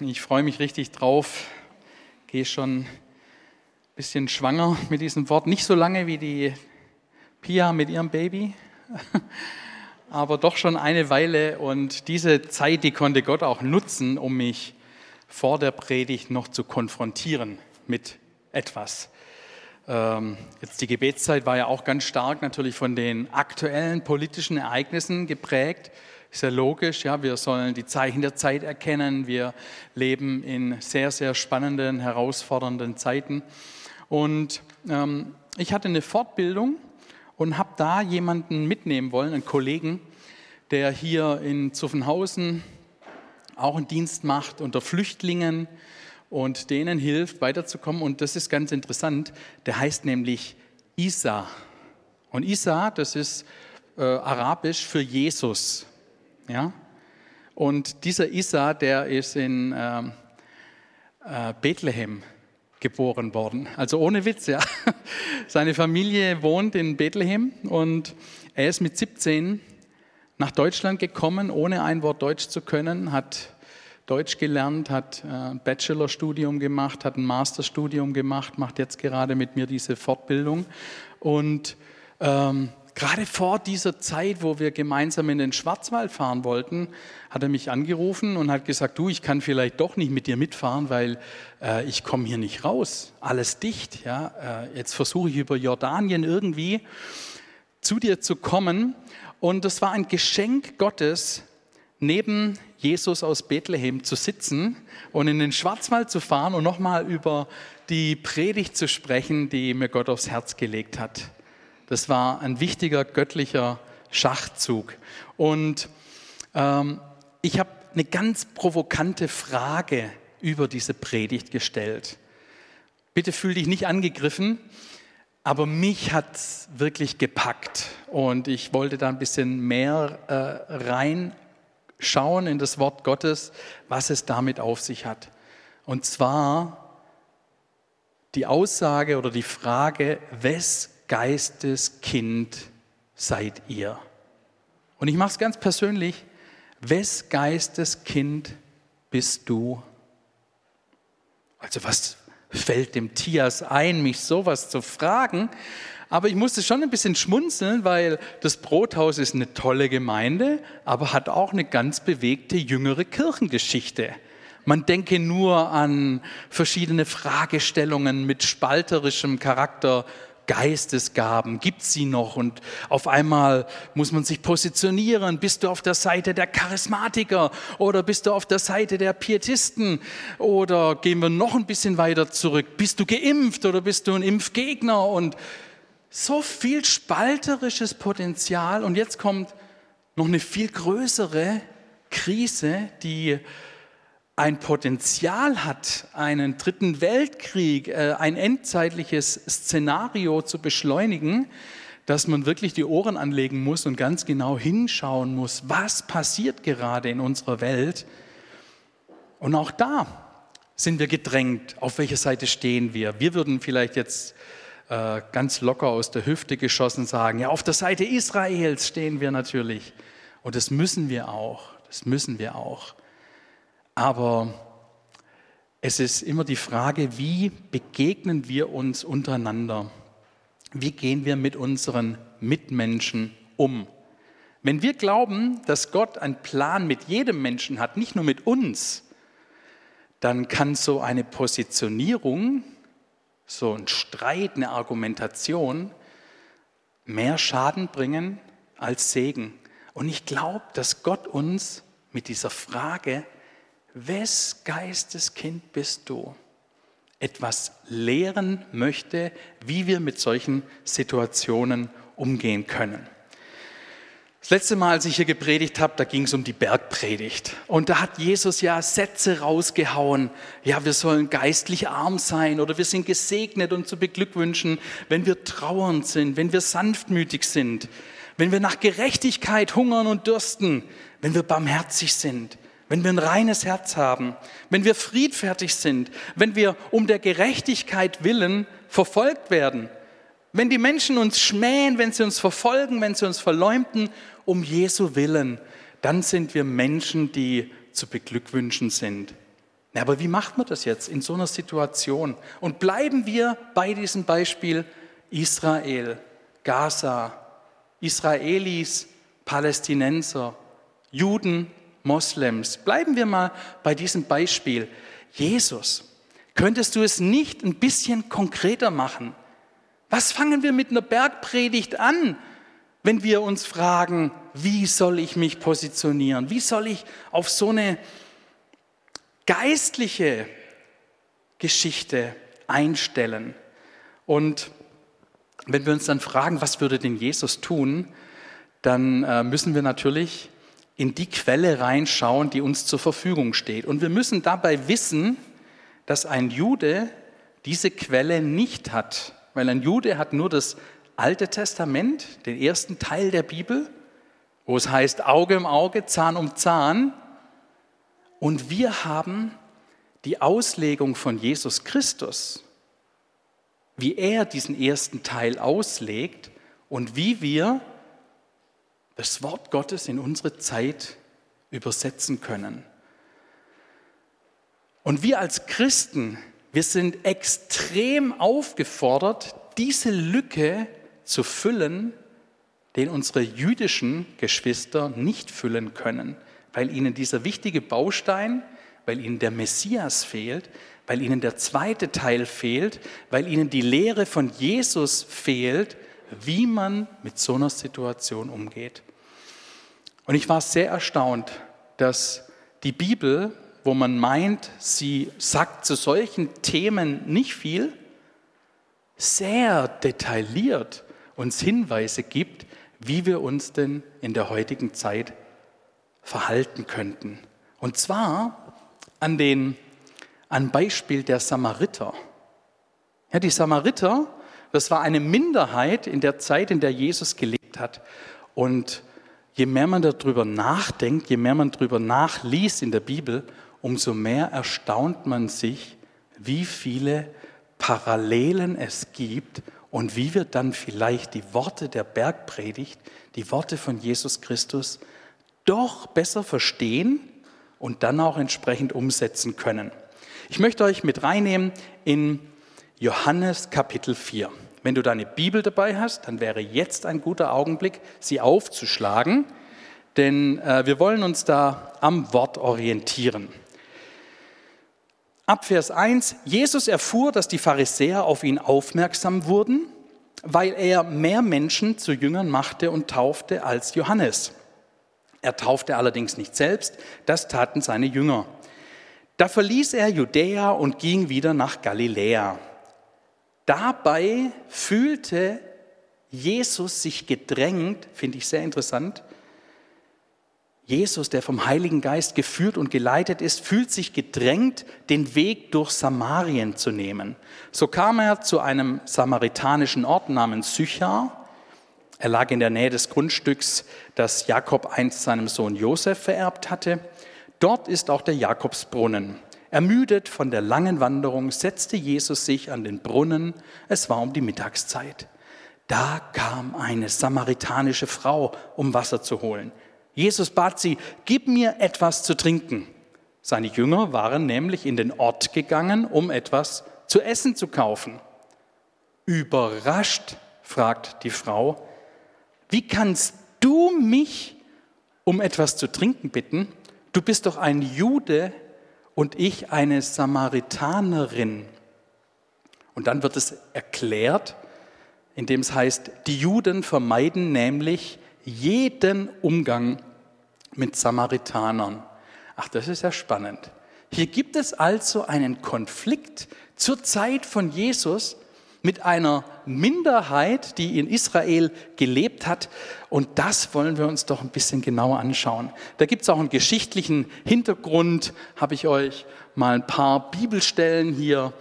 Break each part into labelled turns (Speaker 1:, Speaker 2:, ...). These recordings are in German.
Speaker 1: Ich freue mich richtig drauf. Gehe schon ein bisschen schwanger mit diesem Wort. Nicht so lange wie die Pia mit ihrem Baby, aber doch schon eine Weile. Und diese Zeit, die konnte Gott auch nutzen, um mich vor der Predigt noch zu konfrontieren mit etwas. Ähm, jetzt die Gebetszeit war ja auch ganz stark natürlich von den aktuellen politischen Ereignissen geprägt. Ist ja logisch, ja, wir sollen die Zeichen der Zeit erkennen. Wir leben in sehr, sehr spannenden, herausfordernden Zeiten. Und ähm, ich hatte eine Fortbildung und habe da jemanden mitnehmen wollen, einen Kollegen, der hier in Zuffenhausen auch einen Dienst macht unter Flüchtlingen und denen hilft, weiterzukommen. Und das ist ganz interessant. Der heißt nämlich Isa. Und Isa, das ist äh, arabisch für Jesus. Ja? Und dieser Isa, der ist in äh, äh, Bethlehem geboren worden. Also ohne Witz, ja. Seine Familie wohnt in Bethlehem und er ist mit 17 nach Deutschland gekommen, ohne ein Wort Deutsch zu können, hat Deutsch gelernt, hat ein äh, Bachelorstudium gemacht, hat ein Masterstudium gemacht, macht jetzt gerade mit mir diese Fortbildung und ähm, Gerade vor dieser Zeit, wo wir gemeinsam in den Schwarzwald fahren wollten, hat er mich angerufen und hat gesagt, du, ich kann vielleicht doch nicht mit dir mitfahren, weil äh, ich komme hier nicht raus. Alles dicht. Ja? Äh, jetzt versuche ich über Jordanien irgendwie zu dir zu kommen. Und das war ein Geschenk Gottes, neben Jesus aus Bethlehem zu sitzen und in den Schwarzwald zu fahren und nochmal über die Predigt zu sprechen, die mir Gott aufs Herz gelegt hat. Das war ein wichtiger göttlicher Schachzug. Und ähm, ich habe eine ganz provokante Frage über diese Predigt gestellt. Bitte fühl dich nicht angegriffen, aber mich hat es wirklich gepackt und ich wollte da ein bisschen mehr äh, reinschauen in das Wort Gottes, was es damit auf sich hat. Und zwar die Aussage oder die Frage, wes Geistes Kind seid ihr. Und ich mache es ganz persönlich. Wes Geistes Kind bist du? Also was fällt dem Tias ein, mich sowas zu fragen? Aber ich musste schon ein bisschen schmunzeln, weil das Brothaus ist eine tolle Gemeinde, aber hat auch eine ganz bewegte jüngere Kirchengeschichte. Man denke nur an verschiedene Fragestellungen mit spalterischem Charakter, Geistesgaben, gibt sie noch? Und auf einmal muss man sich positionieren. Bist du auf der Seite der Charismatiker oder bist du auf der Seite der Pietisten? Oder gehen wir noch ein bisschen weiter zurück? Bist du geimpft oder bist du ein Impfgegner? Und so viel spalterisches Potenzial. Und jetzt kommt noch eine viel größere Krise, die ein Potenzial hat, einen dritten Weltkrieg, äh, ein endzeitliches Szenario zu beschleunigen, dass man wirklich die Ohren anlegen muss und ganz genau hinschauen muss, was passiert gerade in unserer Welt. Und auch da sind wir gedrängt, auf welcher Seite stehen wir. Wir würden vielleicht jetzt äh, ganz locker aus der Hüfte geschossen sagen, ja, auf der Seite Israels stehen wir natürlich. Und das müssen wir auch, das müssen wir auch. Aber es ist immer die Frage, wie begegnen wir uns untereinander? Wie gehen wir mit unseren Mitmenschen um? Wenn wir glauben, dass Gott einen Plan mit jedem Menschen hat, nicht nur mit uns, dann kann so eine Positionierung, so ein Streit, eine Argumentation mehr Schaden bringen als Segen. Und ich glaube, dass Gott uns mit dieser Frage wes Geisteskind bist du? Etwas lehren möchte, wie wir mit solchen Situationen umgehen können. Das letzte Mal, als ich hier gepredigt habe, da ging es um die Bergpredigt. Und da hat Jesus ja Sätze rausgehauen. Ja, wir sollen geistlich arm sein oder wir sind gesegnet und zu beglückwünschen, wenn wir trauernd sind, wenn wir sanftmütig sind, wenn wir nach Gerechtigkeit hungern und dürsten, wenn wir barmherzig sind, wenn wir ein reines Herz haben, wenn wir friedfertig sind, wenn wir um der Gerechtigkeit willen verfolgt werden, wenn die Menschen uns schmähen, wenn sie uns verfolgen, wenn sie uns verleumden, um Jesu willen, dann sind wir Menschen, die zu beglückwünschen sind. Aber wie macht man das jetzt in so einer Situation? Und bleiben wir bei diesem Beispiel Israel, Gaza, Israelis, Palästinenser, Juden, Moslems. Bleiben wir mal bei diesem Beispiel. Jesus, könntest du es nicht ein bisschen konkreter machen? Was fangen wir mit einer Bergpredigt an, wenn wir uns fragen, wie soll ich mich positionieren? Wie soll ich auf so eine geistliche Geschichte einstellen? Und wenn wir uns dann fragen, was würde denn Jesus tun, dann äh, müssen wir natürlich in die Quelle reinschauen, die uns zur Verfügung steht. Und wir müssen dabei wissen, dass ein Jude diese Quelle nicht hat, weil ein Jude hat nur das Alte Testament, den ersten Teil der Bibel, wo es heißt Auge um Auge, Zahn um Zahn. Und wir haben die Auslegung von Jesus Christus, wie er diesen ersten Teil auslegt und wie wir das Wort Gottes in unsere Zeit übersetzen können. Und wir als Christen, wir sind extrem aufgefordert, diese Lücke zu füllen, den unsere jüdischen Geschwister nicht füllen können, weil ihnen dieser wichtige Baustein, weil ihnen der Messias fehlt, weil ihnen der zweite Teil fehlt, weil ihnen die Lehre von Jesus fehlt, wie man mit so einer Situation umgeht. Und ich war sehr erstaunt, dass die Bibel, wo man meint, sie sagt zu solchen Themen nicht viel, sehr detailliert uns Hinweise gibt, wie wir uns denn in der heutigen Zeit verhalten könnten. Und zwar an den an Beispiel der Samariter. Ja, die Samariter, das war eine Minderheit in der Zeit, in der Jesus gelebt hat. Und je mehr man darüber nachdenkt, je mehr man darüber nachliest in der Bibel, umso mehr erstaunt man sich, wie viele Parallelen es gibt und wie wir dann vielleicht die Worte der Bergpredigt, die Worte von Jesus Christus doch besser verstehen und dann auch entsprechend umsetzen können. Ich möchte euch mit reinnehmen in Johannes Kapitel 4. Wenn du deine Bibel dabei hast, dann wäre jetzt ein guter Augenblick, sie aufzuschlagen, denn äh, wir wollen uns da am Wort orientieren. Ab Vers 1, Jesus erfuhr, dass die Pharisäer auf ihn aufmerksam wurden, weil er mehr Menschen zu Jüngern machte und taufte als Johannes. Er taufte allerdings nicht selbst, das taten seine Jünger. Da verließ er Judäa und ging wieder nach Galiläa. Dabei fühlte Jesus sich gedrängt, finde ich sehr interessant. Jesus, der vom Heiligen Geist geführt und geleitet ist, fühlt sich gedrängt, den Weg durch Samarien zu nehmen. So kam er zu einem samaritanischen Ort namens Sychar. Er lag in der Nähe des Grundstücks, das Jakob einst seinem Sohn Josef vererbt hatte. Dort ist auch der Jakobsbrunnen. Ermüdet von der langen Wanderung setzte Jesus sich an den Brunnen. Es war um die Mittagszeit. Da kam eine samaritanische Frau, um Wasser zu holen. Jesus bat sie, gib mir etwas zu trinken. Seine Jünger waren nämlich in den Ort gegangen, um etwas zu essen zu kaufen. Überrascht fragt die Frau, wie kannst du mich um etwas zu trinken bitten? Du bist doch ein Jude und ich eine Samaritanerin. Und dann wird es erklärt, indem es heißt, die Juden vermeiden nämlich jeden Umgang mit Samaritanern. Ach, das ist ja spannend. Hier gibt es also einen Konflikt zur Zeit von Jesus mit einer Minderheit, die in Israel gelebt hat. Und das wollen wir uns doch ein bisschen genauer anschauen. Da gibt es auch einen geschichtlichen Hintergrund, habe ich euch mal ein paar Bibelstellen hier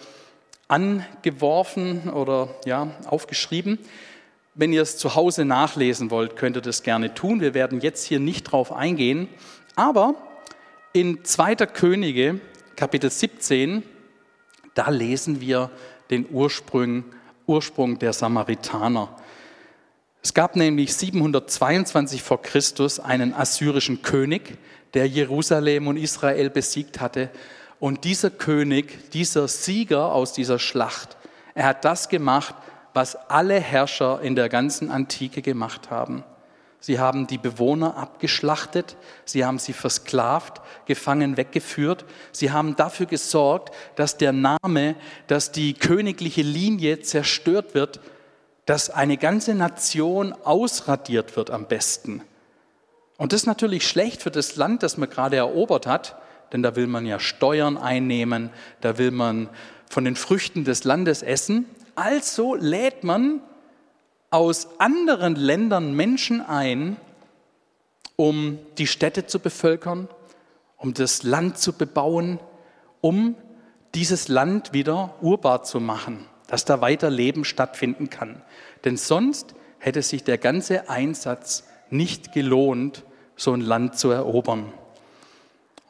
Speaker 1: angeworfen oder ja, aufgeschrieben. Wenn ihr es zu Hause nachlesen wollt, könnt ihr das gerne tun. Wir werden jetzt hier nicht drauf eingehen. Aber in 2. Könige, Kapitel 17, da lesen wir den Ursprung, Ursprung der Samaritaner. Es gab nämlich 722 vor Christus einen assyrischen König, der Jerusalem und Israel besiegt hatte. Und dieser König, dieser Sieger aus dieser Schlacht, er hat das gemacht, was alle Herrscher in der ganzen Antike gemacht haben. Sie haben die Bewohner abgeschlachtet, sie haben sie versklavt, gefangen weggeführt. Sie haben dafür gesorgt, dass der Name, dass die königliche Linie zerstört wird, dass eine ganze Nation ausradiert wird am besten. Und das ist natürlich schlecht für das Land, das man gerade erobert hat, denn da will man ja Steuern einnehmen, da will man von den Früchten des Landes essen. Also lädt man aus anderen Ländern Menschen ein, um die Städte zu bevölkern, um das Land zu bebauen, um dieses Land wieder urbar zu machen, dass da weiter Leben stattfinden kann. Denn sonst hätte sich der ganze Einsatz nicht gelohnt, so ein Land zu erobern.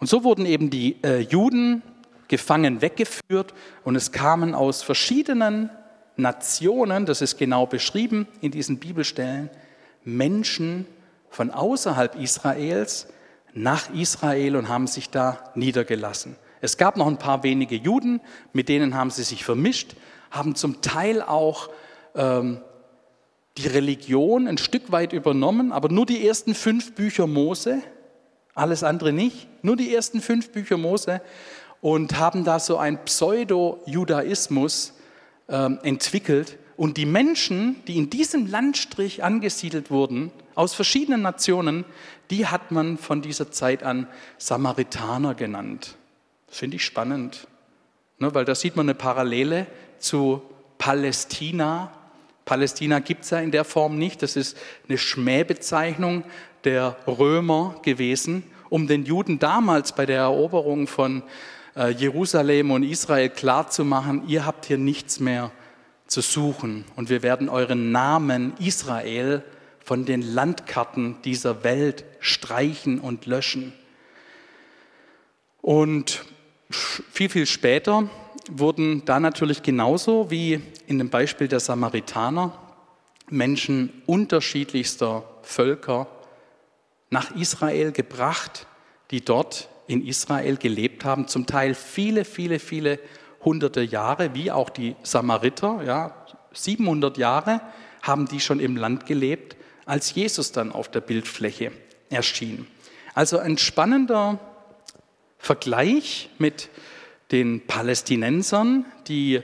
Speaker 1: Und so wurden eben die äh, Juden gefangen weggeführt und es kamen aus verschiedenen Nationen, das ist genau beschrieben in diesen Bibelstellen, Menschen von außerhalb Israels nach Israel und haben sich da niedergelassen. Es gab noch ein paar wenige Juden, mit denen haben sie sich vermischt, haben zum Teil auch ähm, die Religion ein Stück weit übernommen, aber nur die ersten fünf Bücher Mose, alles andere nicht, nur die ersten fünf Bücher Mose und haben da so ein Pseudo-Judaismus ähm, entwickelt. Und die Menschen, die in diesem Landstrich angesiedelt wurden, aus verschiedenen Nationen, die hat man von dieser Zeit an Samaritaner genannt. Das finde ich spannend, ne, weil da sieht man eine Parallele zu Palästina. Palästina gibt es ja in der Form nicht. Das ist eine Schmähbezeichnung der Römer gewesen, um den Juden damals bei der Eroberung von Jerusalem und Israel klarzumachen, ihr habt hier nichts mehr zu suchen und wir werden euren Namen Israel von den Landkarten dieser Welt streichen und löschen. Und viel, viel später wurden da natürlich genauso wie in dem Beispiel der Samaritaner Menschen unterschiedlichster Völker nach Israel gebracht, die dort in Israel gelebt haben, zum Teil viele, viele, viele hunderte Jahre, wie auch die Samariter, ja, 700 Jahre haben die schon im Land gelebt, als Jesus dann auf der Bildfläche erschien. Also ein spannender Vergleich mit den Palästinensern, die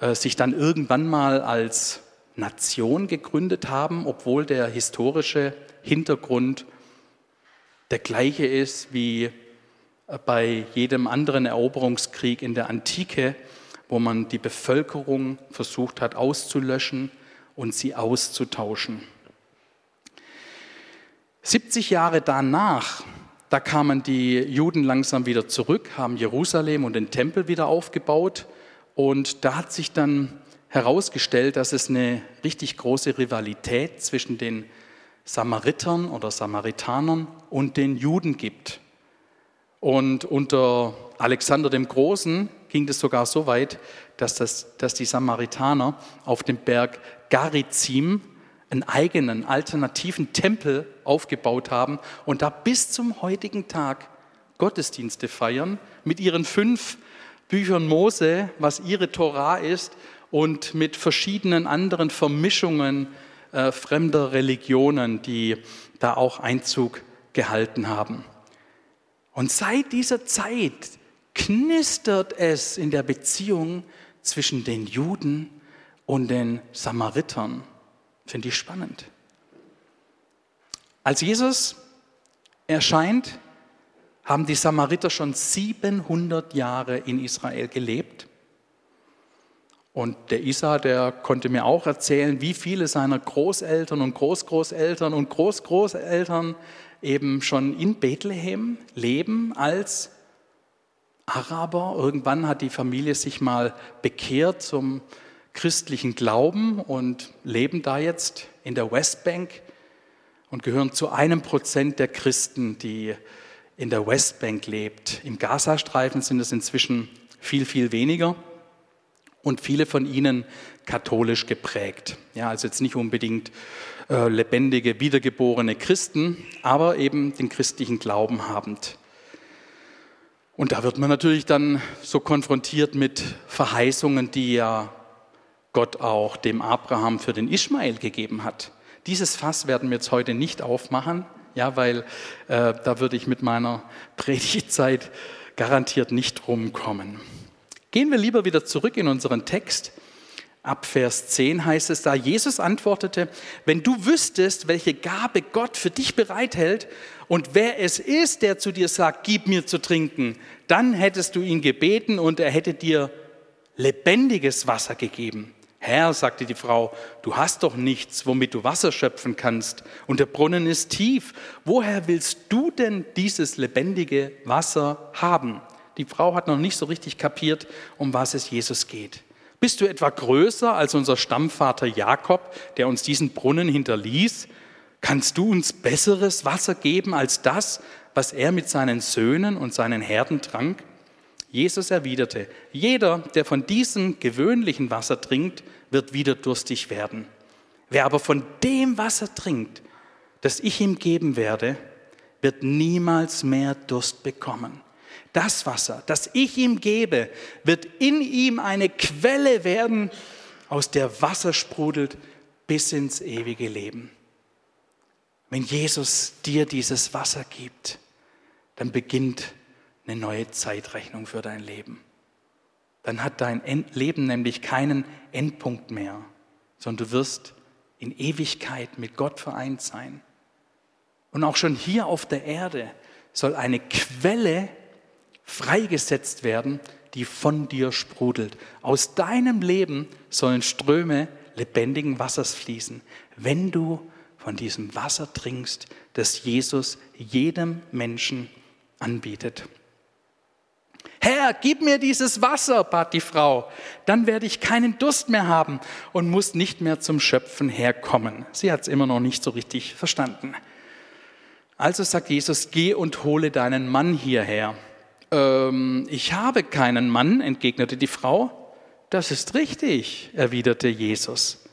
Speaker 1: äh, sich dann irgendwann mal als Nation gegründet haben, obwohl der historische Hintergrund der gleiche ist wie bei jedem anderen Eroberungskrieg in der Antike, wo man die Bevölkerung versucht hat auszulöschen und sie auszutauschen. 70 Jahre danach, da kamen die Juden langsam wieder zurück, haben Jerusalem und den Tempel wieder aufgebaut und da hat sich dann herausgestellt, dass es eine richtig große Rivalität zwischen den Samaritern oder Samaritanern und den Juden gibt. Und unter Alexander dem Großen ging es sogar so weit, dass, das, dass die Samaritaner auf dem Berg Garizim einen eigenen alternativen Tempel aufgebaut haben und da bis zum heutigen Tag Gottesdienste feiern mit ihren fünf Büchern Mose, was ihre Torah ist, und mit verschiedenen anderen Vermischungen äh, fremder Religionen, die da auch Einzug gehalten haben. Und seit dieser Zeit knistert es in der Beziehung zwischen den Juden und den Samaritern. Finde ich spannend. Als Jesus erscheint, haben die Samariter schon 700 Jahre in Israel gelebt. Und der Isa, der konnte mir auch erzählen, wie viele seiner Großeltern und Großgroßeltern und Großgroßeltern eben schon in Bethlehem leben als Araber. Irgendwann hat die Familie sich mal bekehrt zum christlichen Glauben und leben da jetzt in der Westbank und gehören zu einem Prozent der Christen, die in der Westbank lebt. Im Gazastreifen sind es inzwischen viel, viel weniger und viele von ihnen katholisch geprägt. Ja, also jetzt nicht unbedingt äh, lebendige, wiedergeborene Christen, aber eben den christlichen Glauben habend. Und da wird man natürlich dann so konfrontiert mit Verheißungen, die ja Gott auch dem Abraham für den Ismael gegeben hat. Dieses Fass werden wir jetzt heute nicht aufmachen, ja, weil äh, da würde ich mit meiner Predigtzeit garantiert nicht rumkommen. Gehen wir lieber wieder zurück in unseren Text. Ab Vers 10 heißt es da, Jesus antwortete, wenn du wüsstest, welche Gabe Gott für dich bereithält und wer es ist, der zu dir sagt, gib mir zu trinken, dann hättest du ihn gebeten und er hätte dir lebendiges Wasser gegeben. Herr, sagte die Frau, du hast doch nichts, womit du Wasser schöpfen kannst, und der Brunnen ist tief. Woher willst du denn dieses lebendige Wasser haben? Die Frau hat noch nicht so richtig kapiert, um was es Jesus geht. Bist du etwa größer als unser Stammvater Jakob, der uns diesen Brunnen hinterließ? Kannst du uns besseres Wasser geben als das, was er mit seinen Söhnen und seinen Herden trank? Jesus erwiderte, jeder, der von diesem gewöhnlichen Wasser trinkt, wird wieder durstig werden. Wer aber von dem Wasser trinkt, das ich ihm geben werde, wird niemals mehr Durst bekommen. Das Wasser, das ich ihm gebe, wird in ihm eine Quelle werden, aus der Wasser sprudelt bis ins ewige Leben. Wenn Jesus dir dieses Wasser gibt, dann beginnt eine neue Zeitrechnung für dein Leben. Dann hat dein Leben nämlich keinen Endpunkt mehr, sondern du wirst in Ewigkeit mit Gott vereint sein. Und auch schon hier auf der Erde soll eine Quelle freigesetzt werden, die von dir sprudelt. Aus deinem Leben sollen Ströme lebendigen Wassers fließen, wenn du von diesem Wasser trinkst, das Jesus jedem Menschen anbietet. Herr, gib mir dieses Wasser, bat die Frau, dann werde ich keinen Durst mehr haben und muss nicht mehr zum Schöpfen herkommen. Sie hat es immer noch nicht so richtig verstanden. Also sagt Jesus, geh und hole deinen Mann hierher. Ähm, ich habe keinen Mann, entgegnete die Frau. Das ist richtig, erwiderte Jesus.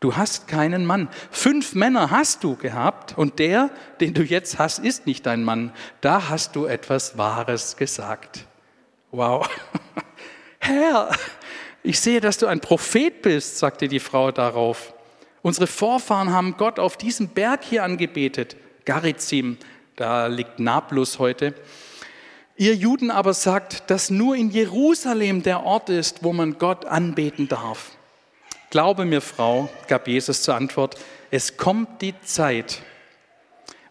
Speaker 1: Du hast keinen Mann. Fünf Männer hast du gehabt und der, den du jetzt hast, ist nicht dein Mann. Da hast du etwas Wahres gesagt. Wow. Herr, ich sehe, dass du ein Prophet bist, sagte die Frau darauf. Unsere Vorfahren haben Gott auf diesem Berg hier angebetet, Garizim, da liegt Nablus heute. Ihr Juden aber sagt, dass nur in Jerusalem der Ort ist, wo man Gott anbeten darf. Glaube mir, Frau, gab Jesus zur Antwort, es kommt die Zeit,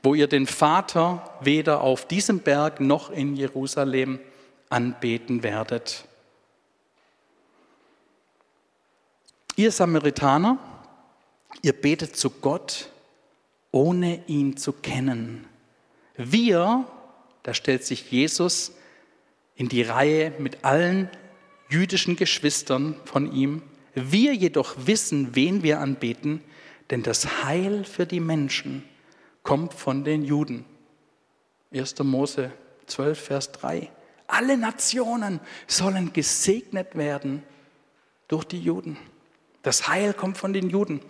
Speaker 1: wo ihr den Vater weder auf diesem Berg noch in Jerusalem anbeten werdet. Ihr Samaritaner, ihr betet zu Gott, ohne ihn zu kennen. Wir, da stellt sich Jesus in die Reihe mit allen jüdischen Geschwistern von ihm, wir jedoch wissen, wen wir anbeten, denn das Heil für die Menschen kommt von den Juden. 1. Mose 12, Vers 3. Alle Nationen sollen gesegnet werden durch die Juden. Das Heil kommt von den Juden.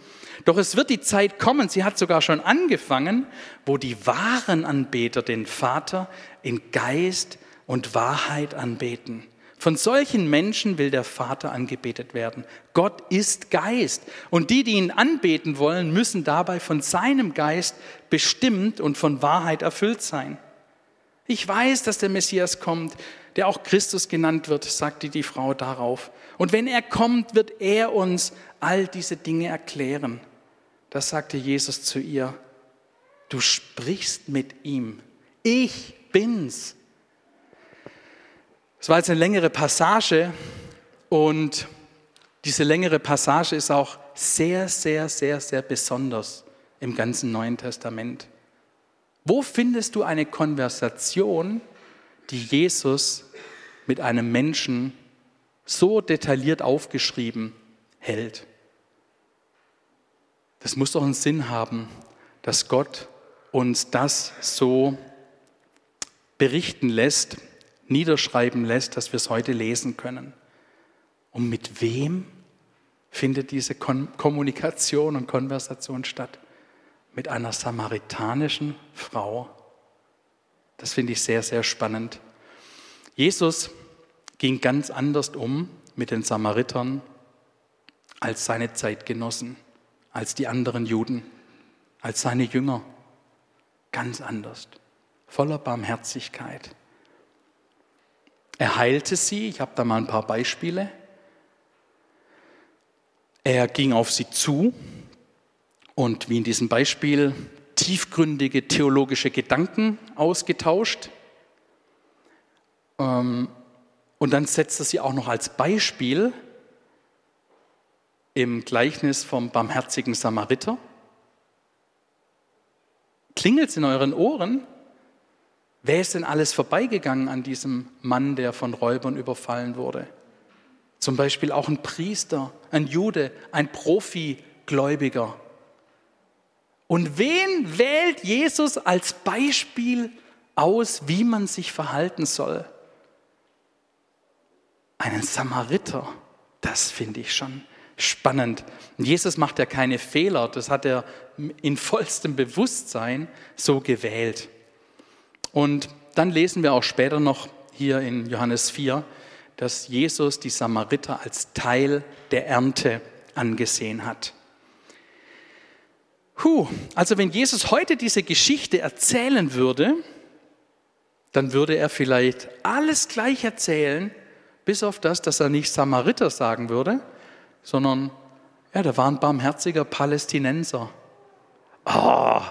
Speaker 1: Doch es wird die Zeit kommen, sie hat sogar schon angefangen, wo die wahren Anbeter den Vater in Geist und Wahrheit anbeten. Von solchen Menschen will der Vater angebetet werden. Gott ist Geist. Und die, die ihn anbeten wollen, müssen dabei von seinem Geist bestimmt und von Wahrheit erfüllt sein. Ich weiß, dass der Messias kommt, der auch Christus genannt wird, sagte die Frau darauf. Und wenn er kommt, wird er uns all diese Dinge erklären. Das sagte Jesus zu ihr. Du sprichst mit ihm. Ich bin's. Es war jetzt eine längere Passage und diese längere Passage ist auch sehr, sehr, sehr, sehr besonders im ganzen Neuen Testament. Wo findest du eine Konversation, die Jesus mit einem Menschen so detailliert aufgeschrieben hält? Das muss doch einen Sinn haben, dass Gott uns das so berichten lässt, niederschreiben lässt, dass wir es heute lesen können. Und mit wem findet diese Kommunikation und Konversation statt? mit einer samaritanischen Frau. Das finde ich sehr, sehr spannend. Jesus ging ganz anders um mit den Samaritern als seine Zeitgenossen, als die anderen Juden, als seine Jünger. Ganz anders, voller Barmherzigkeit. Er heilte sie, ich habe da mal ein paar Beispiele. Er ging auf sie zu und wie in diesem Beispiel tiefgründige theologische Gedanken ausgetauscht. Ähm, und dann setzt er sie auch noch als Beispiel im Gleichnis vom barmherzigen Samariter. Klingelt es in euren Ohren? Wer ist denn alles vorbeigegangen an diesem Mann, der von Räubern überfallen wurde? Zum Beispiel auch ein Priester, ein Jude, ein Profi-Gläubiger. Und wen wählt Jesus als Beispiel aus, wie man sich verhalten soll? Einen Samariter, das finde ich schon spannend. Jesus macht ja keine Fehler, das hat er in vollstem Bewusstsein so gewählt. Und dann lesen wir auch später noch hier in Johannes 4, dass Jesus die Samariter als Teil der Ernte angesehen hat. Puh, also wenn Jesus heute diese Geschichte erzählen würde, dann würde er vielleicht alles gleich erzählen, bis auf das, dass er nicht Samariter sagen würde, sondern ja, da war ein barmherziger Palästinenser. Oh,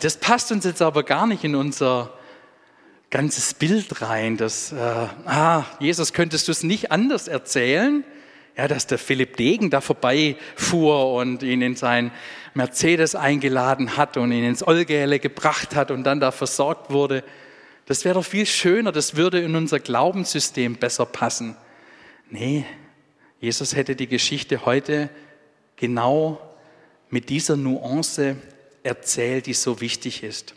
Speaker 1: das passt uns jetzt aber gar nicht in unser ganzes Bild rein. Das, äh, ah, Jesus, könntest du es nicht anders erzählen? Ja, dass der Philipp Degen da vorbeifuhr und ihn in sein Mercedes eingeladen hat und ihn ins Olgele gebracht hat und dann da versorgt wurde. Das wäre doch viel schöner, das würde in unser Glaubenssystem besser passen. Nee, Jesus hätte die Geschichte heute genau mit dieser Nuance erzählt, die so wichtig ist.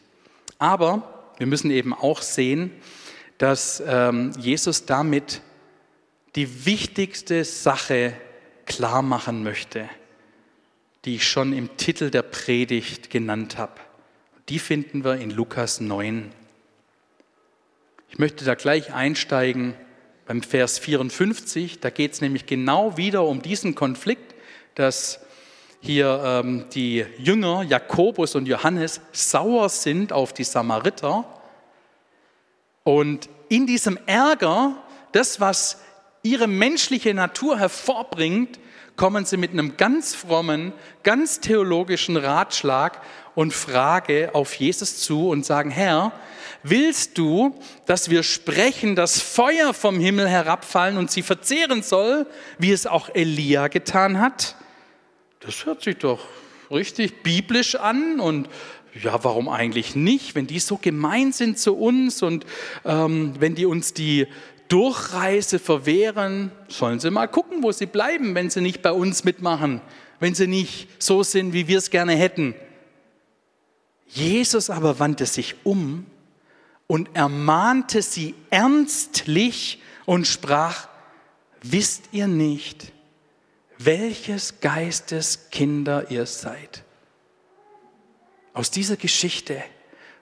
Speaker 1: Aber wir müssen eben auch sehen, dass ähm, Jesus damit die wichtigste Sache klar machen möchte, die ich schon im Titel der Predigt genannt habe. Die finden wir in Lukas 9. Ich möchte da gleich einsteigen beim Vers 54. Da geht es nämlich genau wieder um diesen Konflikt, dass hier ähm, die Jünger Jakobus und Johannes sauer sind auf die Samariter. Und in diesem Ärger, das, was ihre menschliche Natur hervorbringt, kommen sie mit einem ganz frommen, ganz theologischen Ratschlag und Frage auf Jesus zu und sagen, Herr, willst du, dass wir sprechen, dass Feuer vom Himmel herabfallen und sie verzehren soll, wie es auch Elia getan hat? Das hört sich doch richtig biblisch an und ja, warum eigentlich nicht, wenn die so gemein sind zu uns und ähm, wenn die uns die Durchreise verwehren, sollen sie mal gucken, wo sie bleiben, wenn sie nicht bei uns mitmachen, wenn sie nicht so sind, wie wir es gerne hätten. Jesus aber wandte sich um und ermahnte sie ernstlich und sprach, wisst ihr nicht, welches Geistes Kinder ihr seid? Aus dieser Geschichte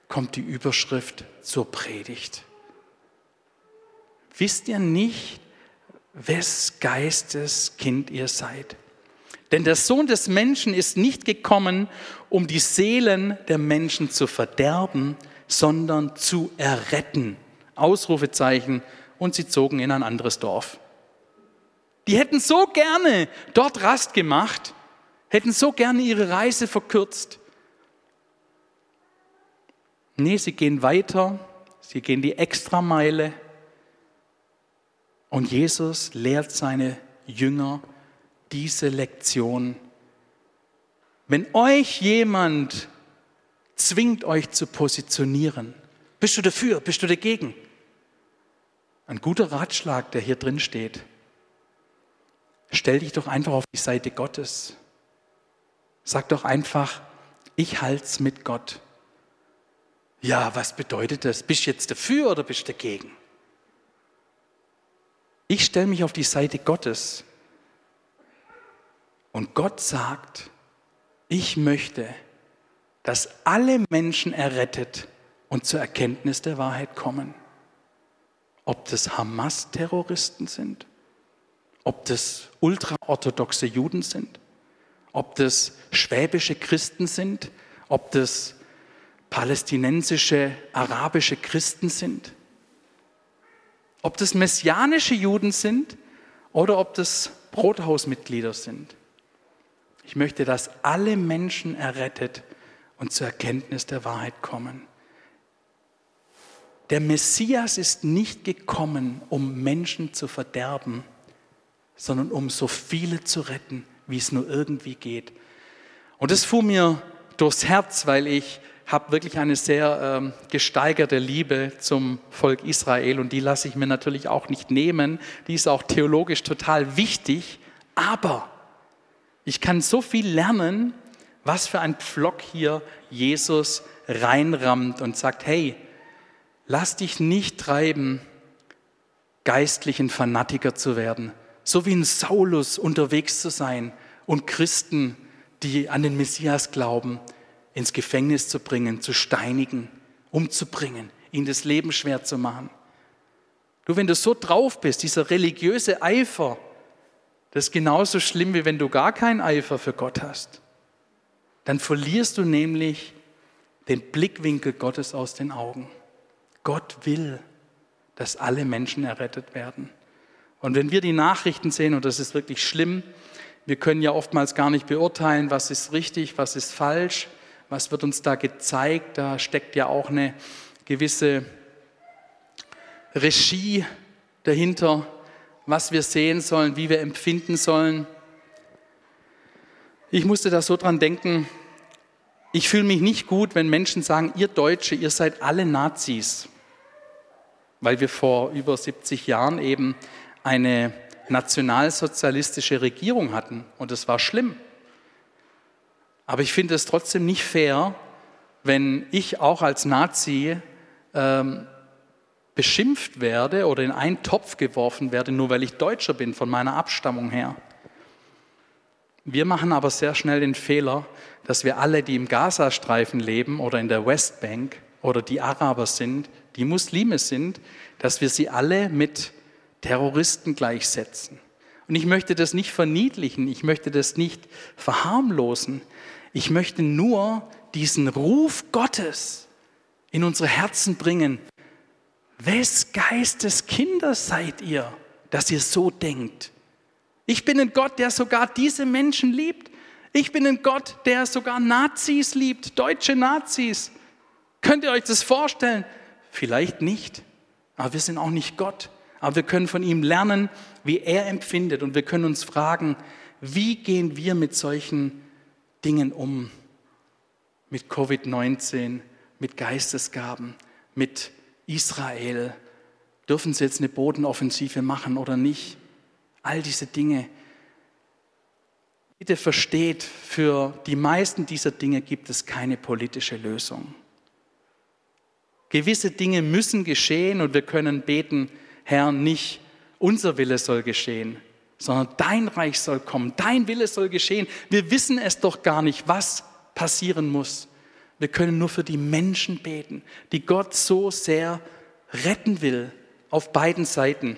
Speaker 1: kommt die Überschrift zur Predigt. Wisst ihr nicht, wes Geistes Kind ihr seid? Denn der Sohn des Menschen ist nicht gekommen, um die Seelen der Menschen zu verderben, sondern zu erretten. Ausrufezeichen. Und sie zogen in ein anderes Dorf. Die hätten so gerne dort Rast gemacht, hätten so gerne ihre Reise verkürzt. Nee, sie gehen weiter, sie gehen die Extrameile. Und Jesus lehrt seine Jünger diese Lektion. Wenn euch jemand zwingt, euch zu positionieren, bist du dafür, bist du dagegen? Ein guter Ratschlag, der hier drin steht. Stell dich doch einfach auf die Seite Gottes. Sag doch einfach, ich halt's mit Gott. Ja, was bedeutet das? Bist du jetzt dafür oder bist du dagegen? Ich stelle mich auf die Seite Gottes. Und Gott sagt, ich möchte, dass alle Menschen errettet und zur Erkenntnis der Wahrheit kommen. ob das Hamas-Terroristen sind, ob das ultraorthodoxe Juden sind, ob das schwäbische Christen sind, ob das palästinensische, arabische Christen sind, ob das messianische Juden sind oder ob das Brothausmitglieder sind. Ich möchte, dass alle Menschen errettet und zur Erkenntnis der Wahrheit kommen. Der Messias ist nicht gekommen, um Menschen zu verderben, sondern um so viele zu retten, wie es nur irgendwie geht. Und das fuhr mir durchs Herz, weil ich habe wirklich eine sehr ähm, gesteigerte Liebe zum Volk Israel und die lasse ich mir natürlich auch nicht nehmen. Die ist auch theologisch total wichtig, aber ich kann so viel lernen, was für ein Pflock hier Jesus reinrammt und sagt, hey, lass dich nicht treiben, geistlichen Fanatiker zu werden, so wie ein Saulus unterwegs zu sein und Christen, die an den Messias glauben, ins Gefängnis zu bringen, zu steinigen, umzubringen, ihnen das Leben schwer zu machen. Du, wenn du so drauf bist, dieser religiöse Eifer, das ist genauso schlimm, wie wenn du gar keinen Eifer für Gott hast. Dann verlierst du nämlich den Blickwinkel Gottes aus den Augen. Gott will, dass alle Menschen errettet werden. Und wenn wir die Nachrichten sehen, und das ist wirklich schlimm, wir können ja oftmals gar nicht beurteilen, was ist richtig, was ist falsch, was wird uns da gezeigt. Da steckt ja auch eine gewisse Regie dahinter, was wir sehen sollen, wie wir empfinden sollen. Ich musste da so dran denken, ich fühle mich nicht gut, wenn Menschen sagen, ihr Deutsche, ihr seid alle Nazis, weil wir vor über 70 Jahren eben eine nationalsozialistische Regierung hatten und es war schlimm. Aber ich finde es trotzdem nicht fair, wenn ich auch als Nazi ähm, beschimpft werde oder in einen Topf geworfen werde, nur weil ich Deutscher bin von meiner Abstammung her. Wir machen aber sehr schnell den Fehler, dass wir alle, die im Gazastreifen leben oder in der Westbank oder die Araber sind, die Muslime sind, dass wir sie alle mit Terroristen gleichsetzen. Und ich möchte das nicht verniedlichen, ich möchte das nicht verharmlosen. Ich möchte nur diesen Ruf Gottes in unsere Herzen bringen. Wes Geistes Kinder seid ihr, dass ihr so denkt? Ich bin ein Gott, der sogar diese Menschen liebt. Ich bin ein Gott, der sogar Nazis liebt, deutsche Nazis. Könnt ihr euch das vorstellen? Vielleicht nicht, aber wir sind auch nicht Gott. Aber wir können von ihm lernen, wie er empfindet. Und wir können uns fragen, wie gehen wir mit solchen Dingen um. Mit Covid-19, mit Geistesgaben, mit Israel. Dürfen sie jetzt eine Bodenoffensive machen oder nicht? All diese Dinge. Bitte versteht, für die meisten dieser Dinge gibt es keine politische Lösung. Gewisse Dinge müssen geschehen und wir können beten, Herr, nicht unser Wille soll geschehen, sondern dein Reich soll kommen, dein Wille soll geschehen. Wir wissen es doch gar nicht, was passieren muss. Wir können nur für die Menschen beten, die Gott so sehr retten will, auf beiden Seiten.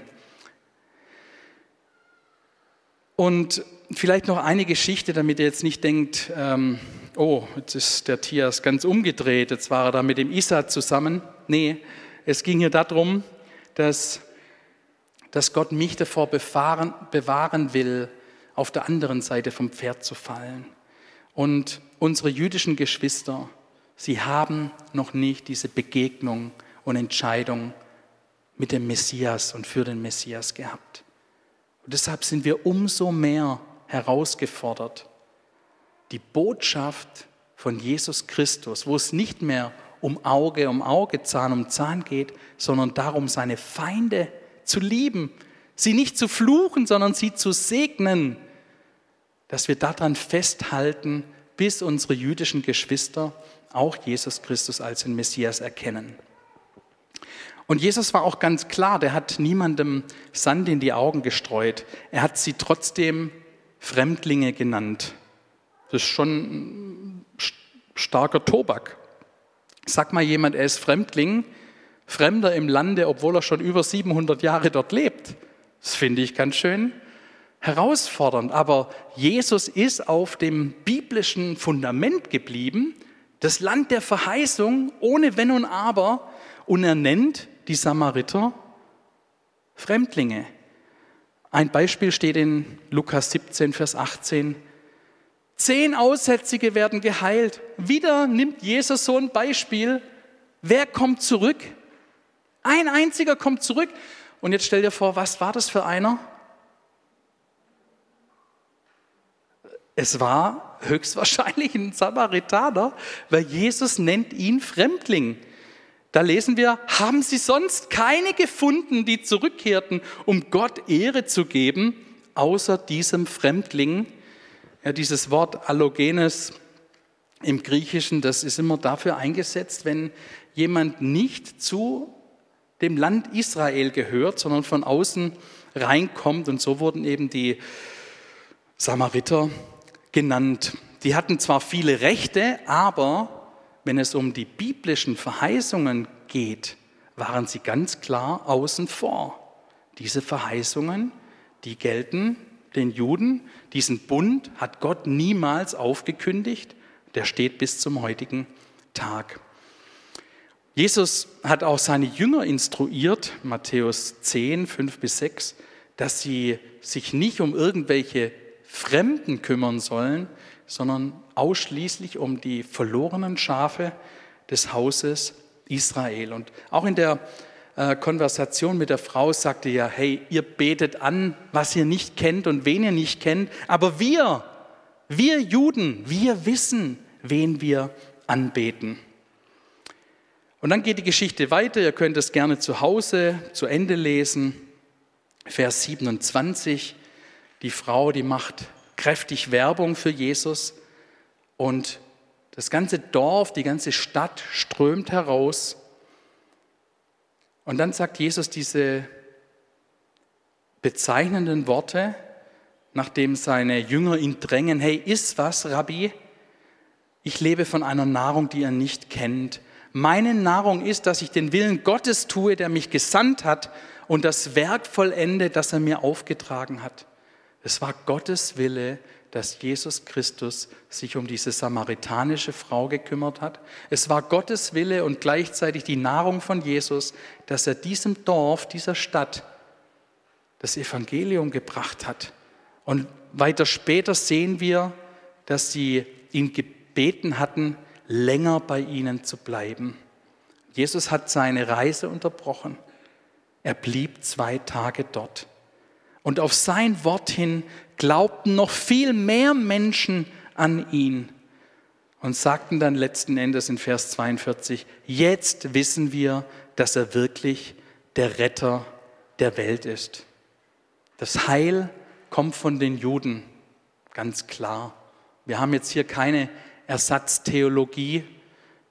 Speaker 1: Und vielleicht noch eine Geschichte, damit ihr jetzt nicht denkt, ähm, oh, jetzt ist der Tias ganz umgedreht, jetzt war er da mit dem Isa zusammen. Nee, es ging hier darum, dass dass Gott mich davor bewahren, bewahren will, auf der anderen Seite vom Pferd zu fallen. Und unsere jüdischen Geschwister, sie haben noch nicht diese Begegnung und Entscheidung mit dem Messias und für den Messias gehabt. Und deshalb sind wir umso mehr herausgefordert, die Botschaft von Jesus Christus, wo es nicht mehr um Auge um Auge, Zahn um Zahn geht, sondern darum, seine Feinde zu lieben, sie nicht zu fluchen, sondern sie zu segnen, dass wir daran festhalten, bis unsere jüdischen Geschwister auch Jesus Christus als den Messias erkennen. Und Jesus war auch ganz klar, der hat niemandem Sand in die Augen gestreut. Er hat sie trotzdem Fremdlinge genannt. Das ist schon starker Tobak. Sag mal jemand, er ist Fremdling, Fremder im Lande, obwohl er schon über 700 Jahre dort lebt. Das finde ich ganz schön herausfordernd. Aber Jesus ist auf dem biblischen Fundament geblieben, das Land der Verheißung, ohne Wenn und Aber. Und er nennt die Samariter Fremdlinge. Ein Beispiel steht in Lukas 17, Vers 18. Zehn Aussätzige werden geheilt. Wieder nimmt Jesus so ein Beispiel. Wer kommt zurück? Ein einziger kommt zurück. Und jetzt stell dir vor, was war das für einer? Es war höchstwahrscheinlich ein Samaritaner, weil Jesus nennt ihn Fremdling. Da lesen wir, haben sie sonst keine gefunden, die zurückkehrten, um Gott Ehre zu geben, außer diesem Fremdling. Ja, dieses Wort Allogenes im Griechischen, das ist immer dafür eingesetzt, wenn jemand nicht zu dem Land Israel gehört, sondern von außen reinkommt. Und so wurden eben die Samariter genannt. Die hatten zwar viele Rechte, aber wenn es um die biblischen Verheißungen geht, waren sie ganz klar außen vor. Diese Verheißungen, die gelten den Juden. Diesen Bund hat Gott niemals aufgekündigt. Der steht bis zum heutigen Tag. Jesus hat auch seine Jünger instruiert, Matthäus 10, 5 bis 6, dass sie sich nicht um irgendwelche Fremden kümmern sollen, sondern ausschließlich um die verlorenen Schafe des Hauses Israel. Und auch in der äh, Konversation mit der Frau sagte er, hey, ihr betet an, was ihr nicht kennt und wen ihr nicht kennt, aber wir, wir Juden, wir wissen, wen wir anbeten. Und dann geht die Geschichte weiter, ihr könnt es gerne zu Hause zu Ende lesen. Vers 27. Die Frau, die macht kräftig Werbung für Jesus und das ganze Dorf, die ganze Stadt strömt heraus. Und dann sagt Jesus diese bezeichnenden Worte, nachdem seine Jünger ihn drängen, hey, iss was, Rabbi? Ich lebe von einer Nahrung, die ihr nicht kennt. Meine Nahrung ist, dass ich den Willen Gottes tue, der mich gesandt hat und das Werk vollende, das er mir aufgetragen hat. Es war Gottes Wille, dass Jesus Christus sich um diese samaritanische Frau gekümmert hat. Es war Gottes Wille und gleichzeitig die Nahrung von Jesus, dass er diesem Dorf, dieser Stadt das Evangelium gebracht hat. Und weiter später sehen wir, dass sie ihn gebeten hatten, länger bei ihnen zu bleiben. Jesus hat seine Reise unterbrochen. Er blieb zwei Tage dort. Und auf sein Wort hin glaubten noch viel mehr Menschen an ihn und sagten dann letzten Endes in Vers 42, jetzt wissen wir, dass er wirklich der Retter der Welt ist. Das Heil kommt von den Juden, ganz klar. Wir haben jetzt hier keine Ersatztheologie,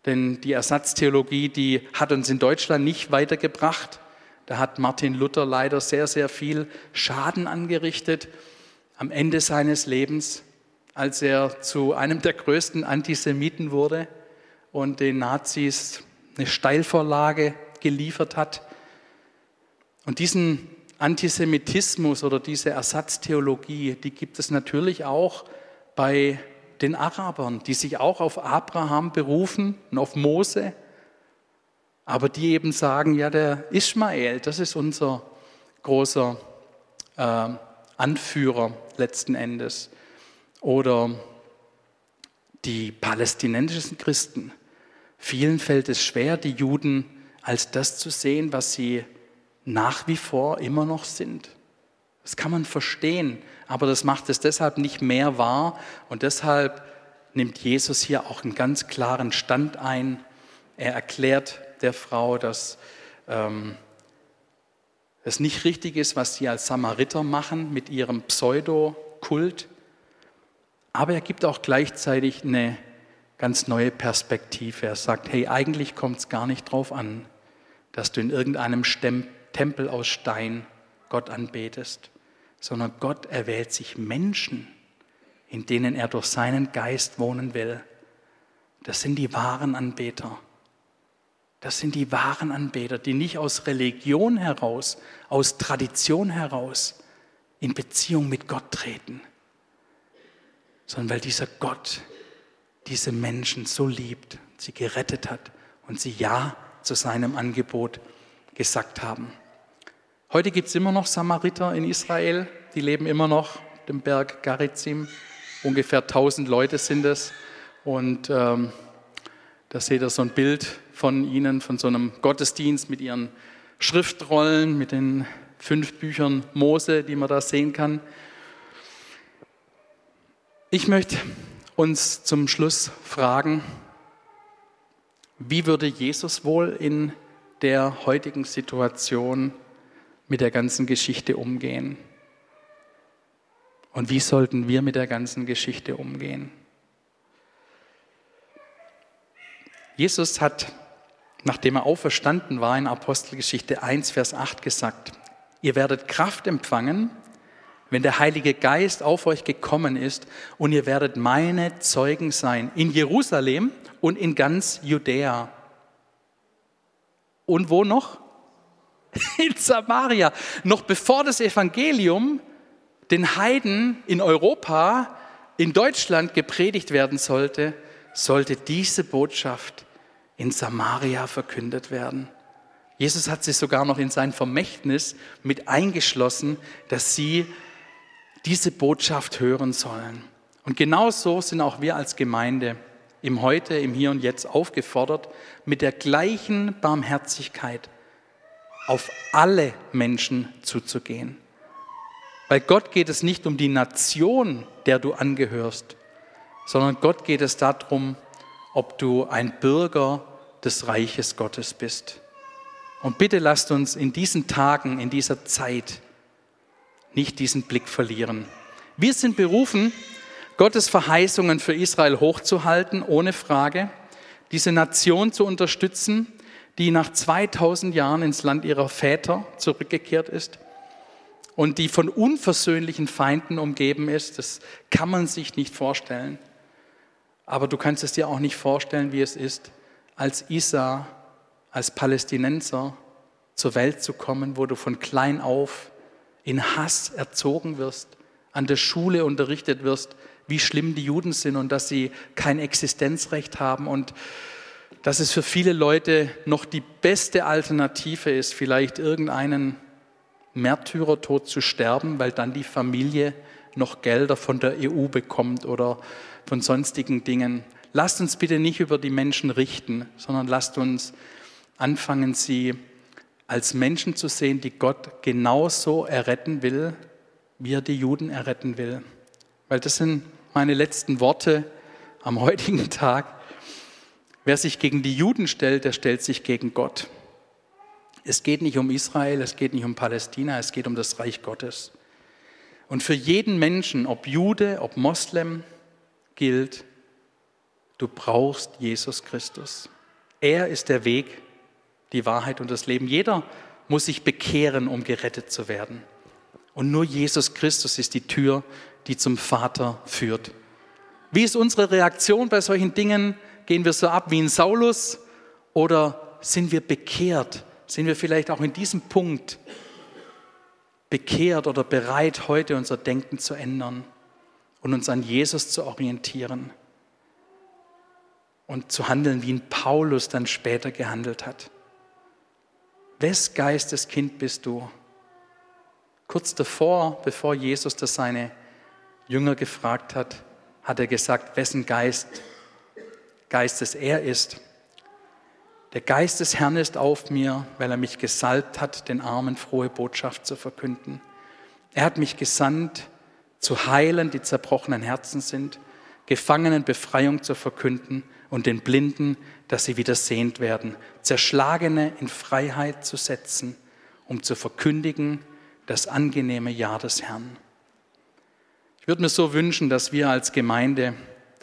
Speaker 1: denn die Ersatztheologie, die hat uns in Deutschland nicht weitergebracht. Da hat Martin Luther leider sehr, sehr viel Schaden angerichtet am Ende seines Lebens, als er zu einem der größten Antisemiten wurde und den Nazis eine Steilvorlage geliefert hat. Und diesen Antisemitismus oder diese Ersatztheologie, die gibt es natürlich auch bei den Arabern, die sich auch auf Abraham berufen und auf Mose aber die eben sagen, ja, der Ismael, das ist unser großer äh, Anführer letzten Endes. Oder die palästinensischen Christen. Vielen fällt es schwer, die Juden als das zu sehen, was sie nach wie vor immer noch sind. Das kann man verstehen, aber das macht es deshalb nicht mehr wahr und deshalb nimmt Jesus hier auch einen ganz klaren Stand ein. Er erklärt der Frau, dass ähm, es nicht richtig ist, was sie als Samariter machen mit ihrem Pseudo-Kult. Aber er gibt auch gleichzeitig eine ganz neue Perspektive. Er sagt, hey, eigentlich kommt es gar nicht drauf an, dass du in irgendeinem Tempel aus Stein Gott anbetest, sondern Gott erwählt sich Menschen, in denen er durch seinen Geist wohnen will. Das sind die wahren Anbeter. Das sind die wahren Anbeter, die nicht aus Religion heraus, aus Tradition heraus in Beziehung mit Gott treten, sondern weil dieser Gott diese Menschen so liebt, sie gerettet hat und sie Ja zu seinem Angebot gesagt haben. Heute gibt es immer noch Samariter in Israel, die leben immer noch dem Berg Garizim. Ungefähr 1000 Leute sind es. Und ähm, da seht ihr so ein Bild von ihnen, von so einem Gottesdienst mit ihren Schriftrollen, mit den fünf Büchern Mose, die man da sehen kann. Ich möchte uns zum Schluss fragen, wie würde Jesus wohl in der heutigen Situation mit der ganzen Geschichte umgehen? Und wie sollten wir mit der ganzen Geschichte umgehen? Jesus hat, nachdem er auferstanden war, in Apostelgeschichte 1, Vers 8 gesagt, ihr werdet Kraft empfangen, wenn der Heilige Geist auf euch gekommen ist und ihr werdet meine Zeugen sein in Jerusalem und in ganz Judäa. Und wo noch? In Samaria. Noch bevor das Evangelium den Heiden in Europa, in Deutschland gepredigt werden sollte, sollte diese Botschaft in Samaria verkündet werden. Jesus hat sie sogar noch in sein Vermächtnis mit eingeschlossen, dass sie diese Botschaft hören sollen. Und genauso sind auch wir als Gemeinde im Heute, im Hier und Jetzt aufgefordert, mit der gleichen Barmherzigkeit auf alle Menschen zuzugehen. Bei Gott geht es nicht um die Nation, der du angehörst, sondern Gott geht es darum, ob du ein Bürger des Reiches Gottes bist. Und bitte lasst uns in diesen Tagen, in dieser Zeit nicht diesen Blick verlieren. Wir sind berufen, Gottes Verheißungen für Israel hochzuhalten, ohne Frage, diese Nation zu unterstützen, die nach 2000 Jahren ins Land ihrer Väter zurückgekehrt ist und die von unversöhnlichen Feinden umgeben ist. Das kann man sich nicht vorstellen. Aber du kannst es dir auch nicht vorstellen, wie es ist, als Isa, als Palästinenser zur Welt zu kommen, wo du von klein auf in Hass erzogen wirst, an der Schule unterrichtet wirst, wie schlimm die Juden sind und dass sie kein Existenzrecht haben und dass es für viele Leute noch die beste Alternative ist, vielleicht irgendeinen Märtyrertod zu sterben, weil dann die Familie noch Gelder von der EU bekommt oder von sonstigen Dingen. Lasst uns bitte nicht über die Menschen richten, sondern lasst uns anfangen, sie als Menschen zu sehen, die Gott genauso erretten will, wie er die Juden erretten will. Weil das sind meine letzten Worte am heutigen Tag. Wer sich gegen die Juden stellt, der stellt sich gegen Gott. Es geht nicht um Israel, es geht nicht um Palästina, es geht um das Reich Gottes. Und für jeden Menschen, ob Jude, ob Moslem, gilt, du brauchst Jesus Christus. Er ist der Weg, die Wahrheit und das Leben. Jeder muss sich bekehren, um gerettet zu werden. Und nur Jesus Christus ist die Tür, die zum Vater führt. Wie ist unsere Reaktion bei solchen Dingen? Gehen wir so ab wie ein Saulus oder sind wir bekehrt? Sind wir vielleicht auch in diesem Punkt bekehrt oder bereit, heute unser Denken zu ändern und uns an Jesus zu orientieren und zu handeln, wie ein Paulus dann später gehandelt hat? Wes Geistes Kind bist du? Kurz davor, bevor Jesus das seine Jünger gefragt hat, hat er gesagt, wessen Geist, Geistes er ist. Der Geist des Herrn ist auf mir, weil er mich gesalbt hat, den Armen frohe Botschaft zu verkünden. Er hat mich gesandt, zu heilen, die zerbrochenen Herzen sind, Gefangenen Befreiung zu verkünden und den Blinden, dass sie wieder sehend werden, Zerschlagene in Freiheit zu setzen, um zu verkündigen das angenehme Jahr des Herrn. Ich würde mir so wünschen, dass wir als Gemeinde,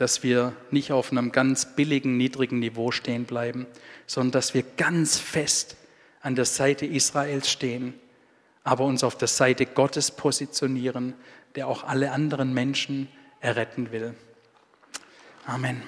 Speaker 1: dass wir nicht auf einem ganz billigen, niedrigen Niveau stehen bleiben, sondern dass wir ganz fest an der Seite Israels stehen, aber uns auf der Seite Gottes positionieren, der auch alle anderen Menschen erretten will. Amen.